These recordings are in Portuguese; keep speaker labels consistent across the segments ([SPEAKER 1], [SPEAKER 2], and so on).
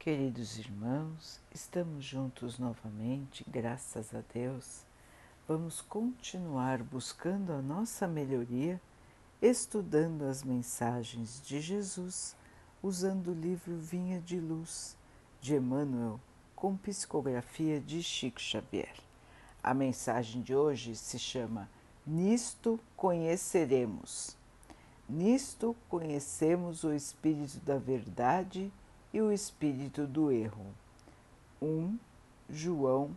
[SPEAKER 1] Queridos irmãos, estamos juntos novamente, graças a Deus. Vamos continuar buscando a nossa melhoria, estudando as mensagens de Jesus, usando o livro Vinha de Luz, de Emmanuel, com psicografia de Chico Xavier. A mensagem de hoje se chama Nisto conheceremos. Nisto conhecemos o Espírito da Verdade e o espírito do erro. 1 João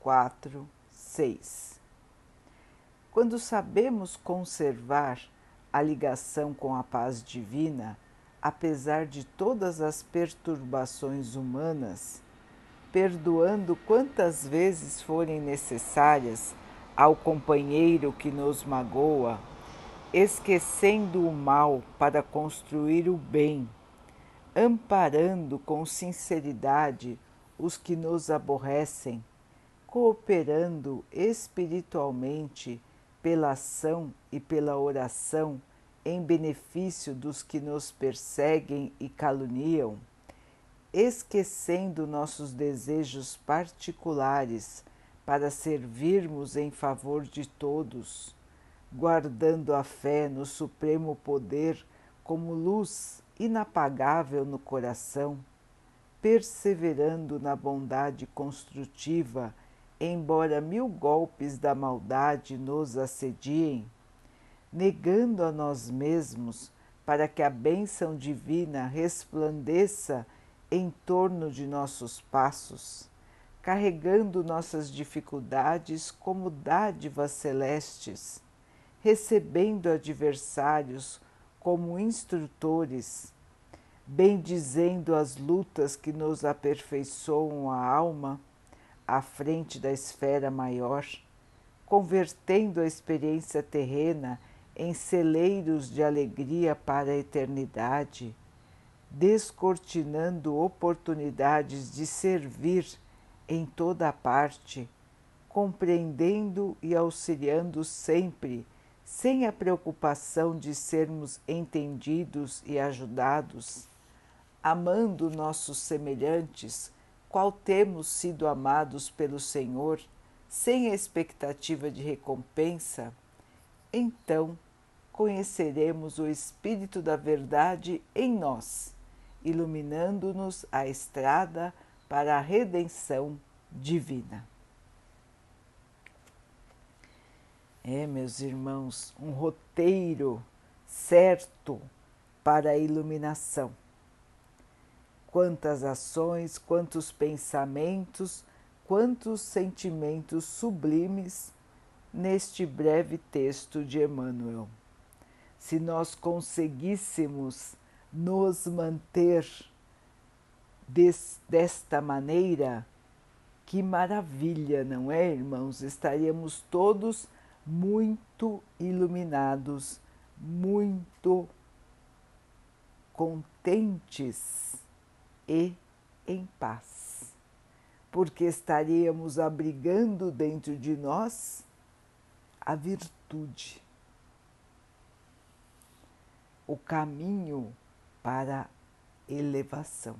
[SPEAKER 1] 4, 6 Quando sabemos conservar a ligação com a paz divina, apesar de todas as perturbações humanas, perdoando quantas vezes forem necessárias ao companheiro que nos magoa, esquecendo o mal para construir o bem amparando com sinceridade os que nos aborrecem, cooperando espiritualmente pela ação e pela oração em benefício dos que nos perseguem e caluniam, esquecendo nossos desejos particulares para servirmos em favor de todos, guardando a fé no Supremo Poder como luz inapagável no coração, perseverando na bondade construtiva, embora mil golpes da maldade nos assediem, negando a nós mesmos para que a bênção divina resplandeça em torno de nossos passos, carregando nossas dificuldades como dádivas celestes, recebendo adversários como instrutores, bendizendo as lutas que nos aperfeiçoam a alma à frente da esfera maior, convertendo a experiência terrena em celeiros de alegria para a eternidade, descortinando oportunidades de servir em toda a parte, compreendendo e auxiliando sempre sem a preocupação de sermos entendidos e ajudados, amando nossos semelhantes, qual temos sido amados pelo Senhor, sem expectativa de recompensa, então conheceremos o Espírito da Verdade em nós, iluminando-nos a estrada para a redenção divina. É, meus irmãos, um roteiro certo para a iluminação. Quantas ações, quantos pensamentos, quantos sentimentos sublimes neste breve texto de Emmanuel. Se nós conseguíssemos nos manter des, desta maneira, que maravilha, não é, irmãos? Estaríamos todos muito iluminados, muito contentes e em paz, porque estaríamos abrigando dentro de nós a virtude, o caminho para a elevação.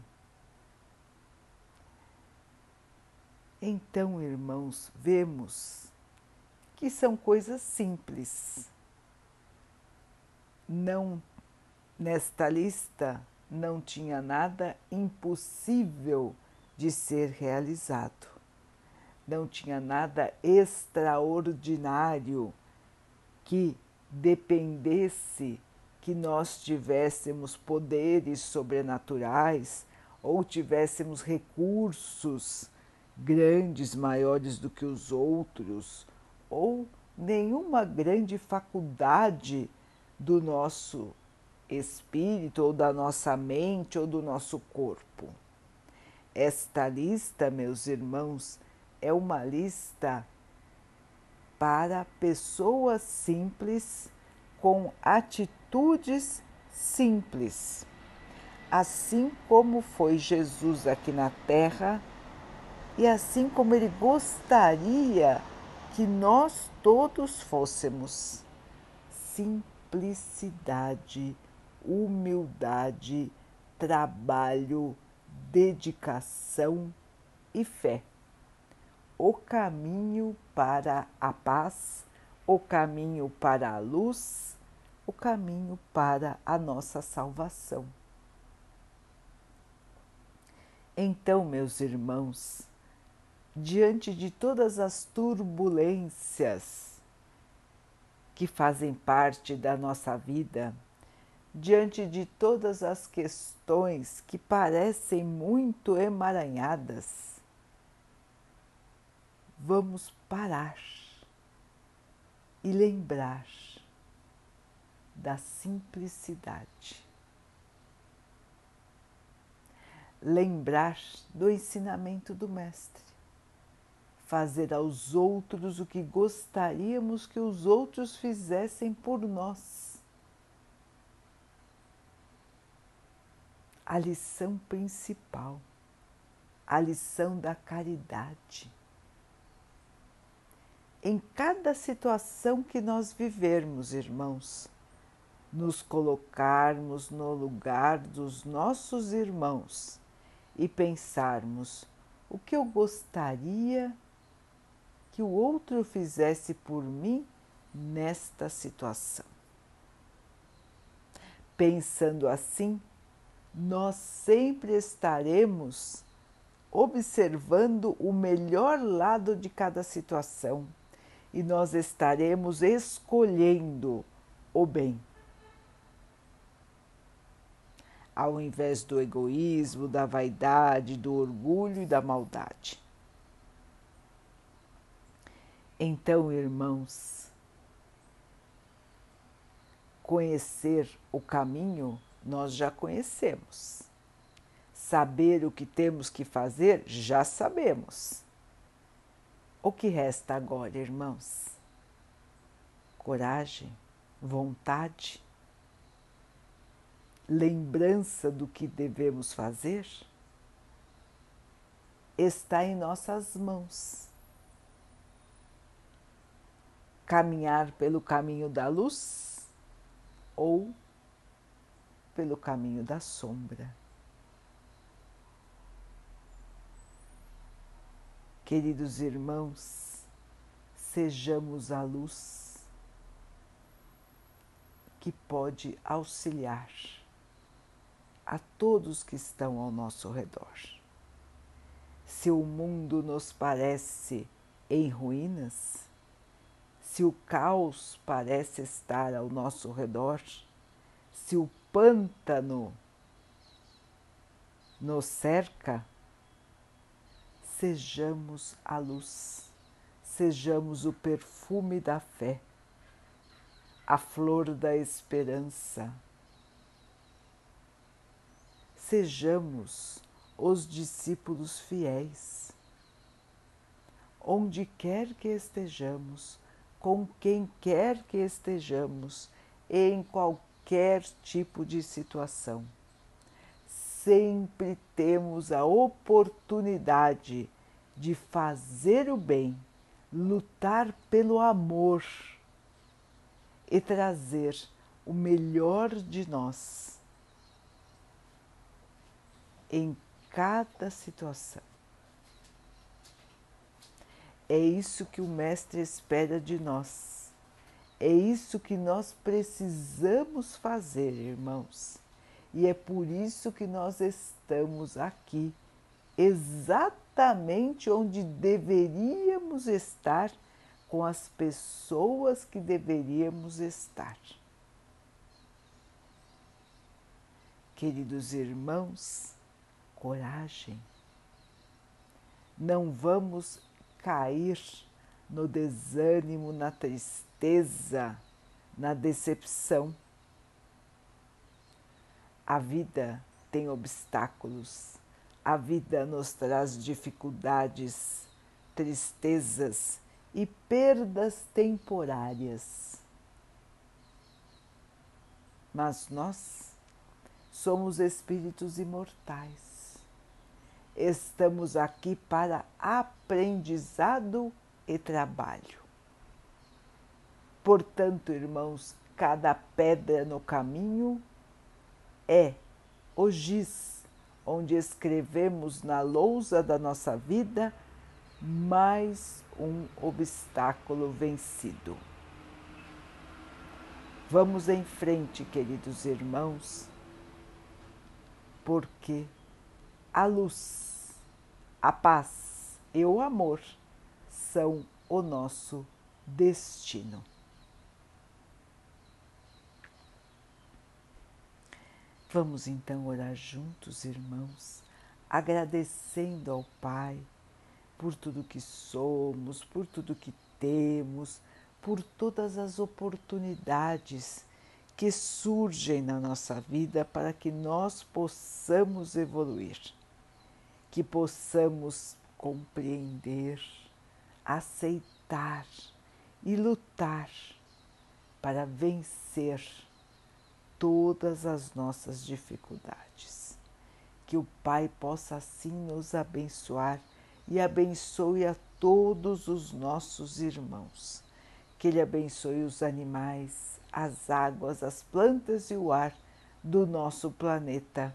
[SPEAKER 1] Então, irmãos, vemos que são coisas simples. Não nesta lista não tinha nada impossível de ser realizado. Não tinha nada extraordinário que dependesse que nós tivéssemos poderes sobrenaturais ou tivéssemos recursos grandes, maiores do que os outros, ou nenhuma grande faculdade do nosso espírito, ou da nossa mente, ou do nosso corpo. Esta lista, meus irmãos, é uma lista para pessoas simples com atitudes simples. Assim como foi Jesus aqui na Terra e assim como ele gostaria que nós todos fôssemos simplicidade, humildade, trabalho, dedicação e fé. O caminho para a paz, o caminho para a luz, o caminho para a nossa salvação. Então, meus irmãos, diante de todas as turbulências que fazem parte da nossa vida, diante de todas as questões que parecem muito emaranhadas, vamos parar e lembrar da simplicidade. Lembrar do ensinamento do Mestre. Fazer aos outros o que gostaríamos que os outros fizessem por nós a lição principal, a lição da caridade. Em cada situação que nós vivermos, irmãos, nos colocarmos no lugar dos nossos irmãos e pensarmos o que eu gostaria que o outro fizesse por mim nesta situação. Pensando assim, nós sempre estaremos observando o melhor lado de cada situação e nós estaremos escolhendo o bem. Ao invés do egoísmo, da vaidade, do orgulho e da maldade. Então, irmãos, conhecer o caminho nós já conhecemos. Saber o que temos que fazer, já sabemos. O que resta agora, irmãos? Coragem, vontade, lembrança do que devemos fazer? Está em nossas mãos. Caminhar pelo caminho da luz ou pelo caminho da sombra. Queridos irmãos, sejamos a luz que pode auxiliar a todos que estão ao nosso redor. Se o mundo nos parece em ruínas, se o caos parece estar ao nosso redor, se o pântano nos cerca, sejamos a luz, sejamos o perfume da fé, a flor da esperança. Sejamos os discípulos fiéis. Onde quer que estejamos, com quem quer que estejamos, em qualquer tipo de situação. Sempre temos a oportunidade de fazer o bem, lutar pelo amor e trazer o melhor de nós em cada situação. É isso que o Mestre espera de nós é isso que nós precisamos fazer, irmãos. E é por isso que nós estamos aqui, exatamente onde deveríamos estar, com as pessoas que deveríamos estar. Queridos irmãos, coragem. Não vamos cair no desânimo, na tristeza na decepção. A vida tem obstáculos, a vida nos traz dificuldades, tristezas e perdas temporárias. Mas nós somos espíritos imortais. Estamos aqui para aprendizado e trabalho. Portanto, irmãos, cada pedra no caminho é o giz onde escrevemos na lousa da nossa vida mais um obstáculo vencido. Vamos em frente, queridos irmãos, porque a luz, a paz e o amor são o nosso destino. Vamos então orar juntos, irmãos, agradecendo ao Pai por tudo que somos, por tudo que temos, por todas as oportunidades que surgem na nossa vida para que nós possamos evoluir, que possamos compreender, aceitar e lutar para vencer todas as nossas dificuldades. Que o Pai possa assim nos abençoar e abençoe a todos os nossos irmãos. Que Ele abençoe os animais, as águas, as plantas e o ar do nosso planeta.